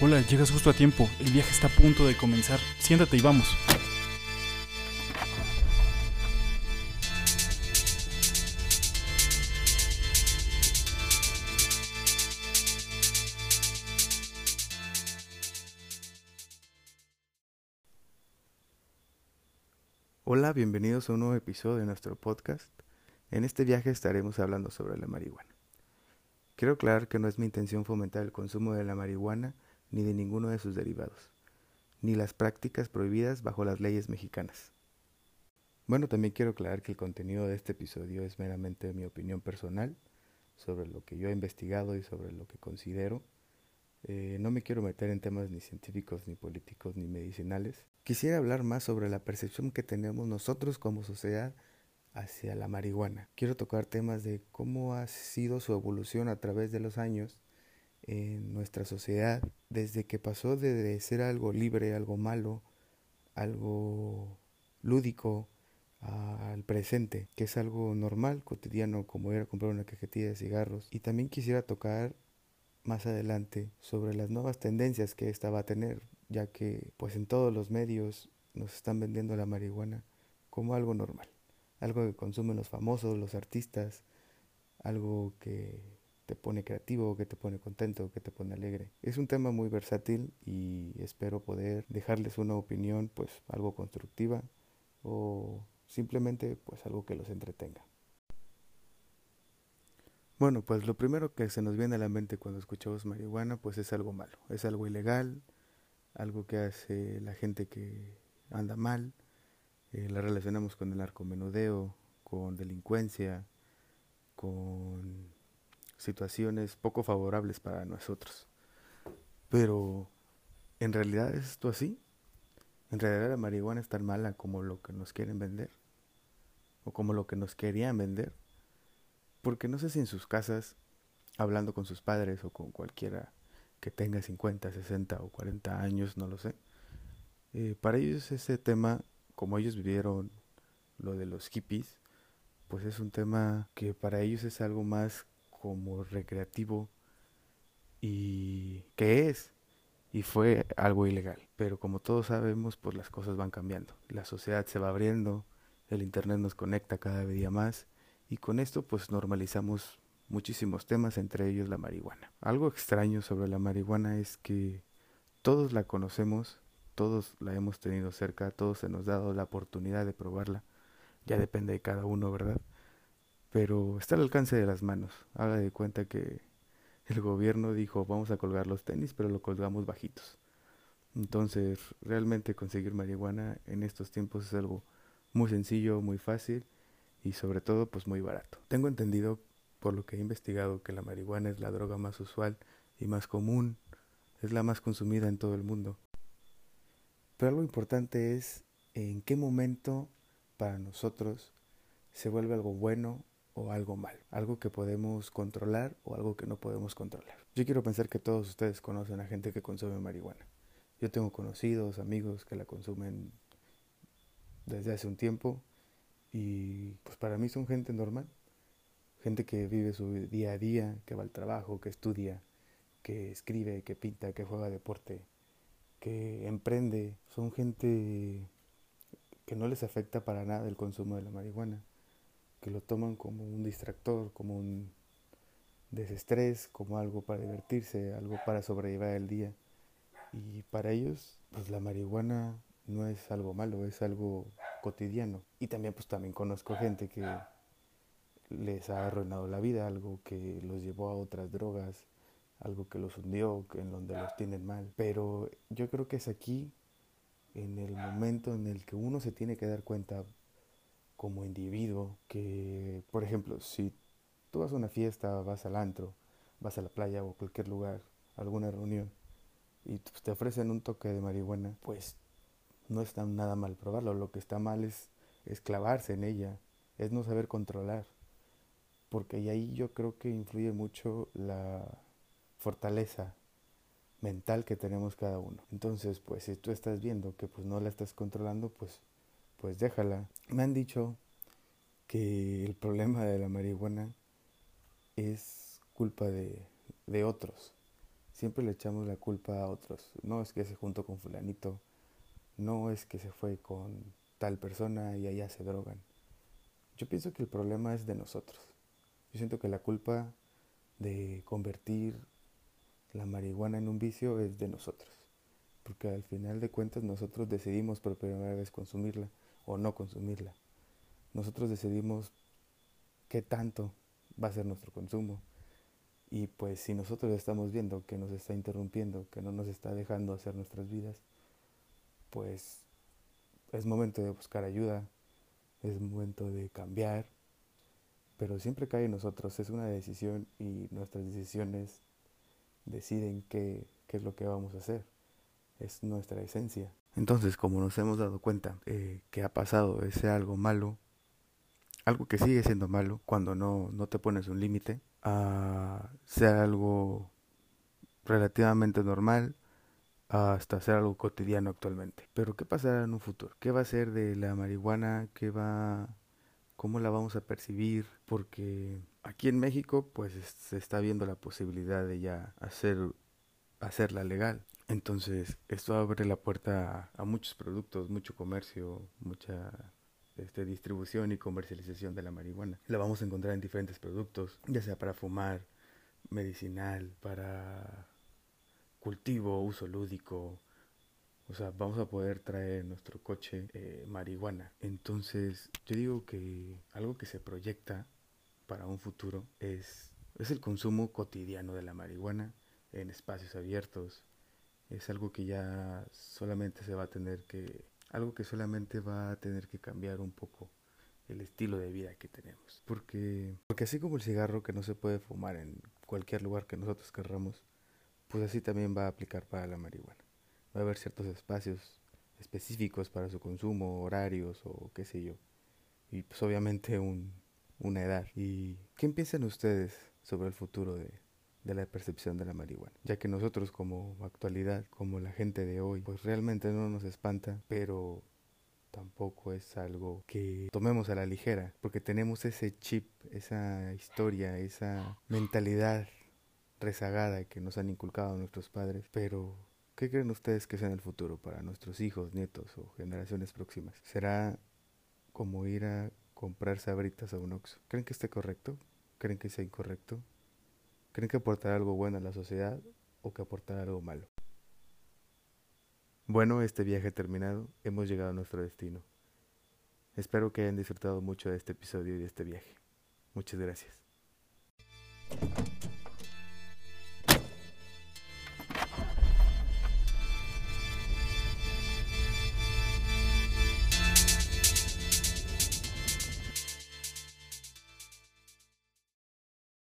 Hola, llegas justo a tiempo. El viaje está a punto de comenzar. Siéntate y vamos. Hola, bienvenidos a un nuevo episodio de nuestro podcast. En este viaje estaremos hablando sobre la marihuana. Quiero aclarar que no es mi intención fomentar el consumo de la marihuana ni de ninguno de sus derivados, ni las prácticas prohibidas bajo las leyes mexicanas. Bueno, también quiero aclarar que el contenido de este episodio es meramente mi opinión personal sobre lo que yo he investigado y sobre lo que considero. Eh, no me quiero meter en temas ni científicos, ni políticos, ni medicinales. Quisiera hablar más sobre la percepción que tenemos nosotros como sociedad hacia la marihuana. Quiero tocar temas de cómo ha sido su evolución a través de los años en nuestra sociedad, desde que pasó de ser algo libre, algo malo, algo lúdico, al presente, que es algo normal, cotidiano, como ir a comprar una cajetilla de cigarros. Y también quisiera tocar más adelante sobre las nuevas tendencias que esta va a tener, ya que pues en todos los medios nos están vendiendo la marihuana como algo normal algo que consumen los famosos, los artistas, algo que te pone creativo, que te pone contento, que te pone alegre. Es un tema muy versátil y espero poder dejarles una opinión pues algo constructiva o simplemente pues algo que los entretenga. Bueno, pues lo primero que se nos viene a la mente cuando escuchamos marihuana pues es algo malo, es algo ilegal, algo que hace la gente que anda mal, eh, la relacionamos con el narcomenudeo, con delincuencia, con situaciones poco favorables para nosotros. Pero, ¿en realidad es esto así? ¿En realidad la marihuana es tan mala como lo que nos quieren vender? ¿O como lo que nos querían vender? Porque no sé si en sus casas, hablando con sus padres o con cualquiera que tenga 50, 60 o 40 años, no lo sé, eh, para ellos ese tema como ellos vivieron lo de los hippies, pues es un tema que para ellos es algo más como recreativo y que es y fue algo ilegal. Pero como todos sabemos, pues las cosas van cambiando. La sociedad se va abriendo, el internet nos conecta cada día más y con esto pues normalizamos muchísimos temas, entre ellos la marihuana. Algo extraño sobre la marihuana es que todos la conocemos, todos la hemos tenido cerca, todos se nos ha dado la oportunidad de probarla. Ya depende de cada uno, ¿verdad? Pero está al alcance de las manos. Haga de cuenta que el gobierno dijo vamos a colgar los tenis, pero lo colgamos bajitos. Entonces, realmente conseguir marihuana en estos tiempos es algo muy sencillo, muy fácil y sobre todo pues muy barato. Tengo entendido por lo que he investigado que la marihuana es la droga más usual y más común, es la más consumida en todo el mundo. Pero algo importante es en qué momento para nosotros se vuelve algo bueno o algo mal, algo que podemos controlar o algo que no podemos controlar. Yo quiero pensar que todos ustedes conocen a gente que consume marihuana. Yo tengo conocidos, amigos que la consumen desde hace un tiempo y pues para mí son gente normal, gente que vive su día a día, que va al trabajo, que estudia, que escribe, que pinta, que juega deporte, que emprende, son gente que no les afecta para nada el consumo de la marihuana, que lo toman como un distractor, como un desestrés, como algo para divertirse, algo para sobrellevar el día. Y para ellos, pues la marihuana no es algo malo, es algo cotidiano. Y también pues también conozco gente que les ha arruinado la vida, algo que los llevó a otras drogas, algo que los hundió, en donde los tienen mal. Pero yo creo que es aquí, en el momento en el que uno se tiene que dar cuenta como individuo, que, por ejemplo, si tú vas a una fiesta, vas al antro, vas a la playa o cualquier lugar, alguna reunión, y te ofrecen un toque de marihuana, pues no está nada mal probarlo. Lo que está mal es, es clavarse en ella, es no saber controlar. Porque ahí yo creo que influye mucho la, fortaleza mental que tenemos cada uno. Entonces, pues si tú estás viendo que pues no la estás controlando, pues pues déjala. Me han dicho que el problema de la marihuana es culpa de, de otros, siempre le echamos la culpa a otros. No es que se juntó con fulanito, no es que se fue con tal persona y allá se drogan. Yo pienso que el problema es de nosotros. Yo siento que la culpa de convertir la marihuana en un vicio es de nosotros. Porque al final de cuentas nosotros decidimos por primera vez consumirla o no consumirla. Nosotros decidimos qué tanto va a ser nuestro consumo. Y pues si nosotros estamos viendo que nos está interrumpiendo, que no nos está dejando hacer nuestras vidas, pues es momento de buscar ayuda, es momento de cambiar, pero siempre cae en nosotros, es una decisión y nuestras decisiones deciden qué, qué es lo que vamos a hacer, es nuestra esencia. Entonces, como nos hemos dado cuenta eh, que ha pasado ese algo malo, algo que sigue siendo malo cuando no, no te pones un límite, a ser algo relativamente normal hasta ser algo cotidiano actualmente. Pero ¿qué pasará en un futuro? ¿Qué va a ser de la marihuana? ¿Qué va cómo la vamos a percibir? Porque aquí en México pues se está viendo la posibilidad de ya hacer hacerla legal. Entonces, esto abre la puerta a, muchos productos, mucho comercio, mucha este, distribución y comercialización de la marihuana. La vamos a encontrar en diferentes productos, ya sea para fumar, medicinal, para cultivo, uso lúdico. O sea, vamos a poder traer en nuestro coche eh, marihuana. Entonces, yo digo que algo que se proyecta para un futuro es, es el consumo cotidiano de la marihuana en espacios abiertos. Es algo que ya solamente se va a tener que algo que solamente va a tener que cambiar un poco el estilo de vida que tenemos. Porque, porque así como el cigarro que no se puede fumar en cualquier lugar que nosotros querramos, pues así también va a aplicar para la marihuana. Va a haber ciertos espacios específicos para su consumo, horarios o qué sé yo. Y pues obviamente un, una edad. ¿Y qué piensan ustedes sobre el futuro de, de la percepción de la marihuana, ya que nosotros como actualidad, como la gente de hoy, pues realmente no nos espanta, pero tampoco es algo que tomemos a la ligera, porque tenemos ese chip, esa historia, esa mentalidad rezagada que nos han inculcado nuestros padres, pero ¿qué creen ustedes que sea en el futuro para nuestros hijos, nietos o generaciones próximas? ¿Será como ir a comprar sabritas a un Oxxo? ¿Creen que esté correcto? ¿Creen que sea incorrecto? ¿Creen que aportará algo bueno a la sociedad o que aportará algo malo? Bueno, este viaje terminado, hemos llegado a nuestro destino. Espero que hayan disfrutado mucho de este episodio y de este viaje. Muchas gracias.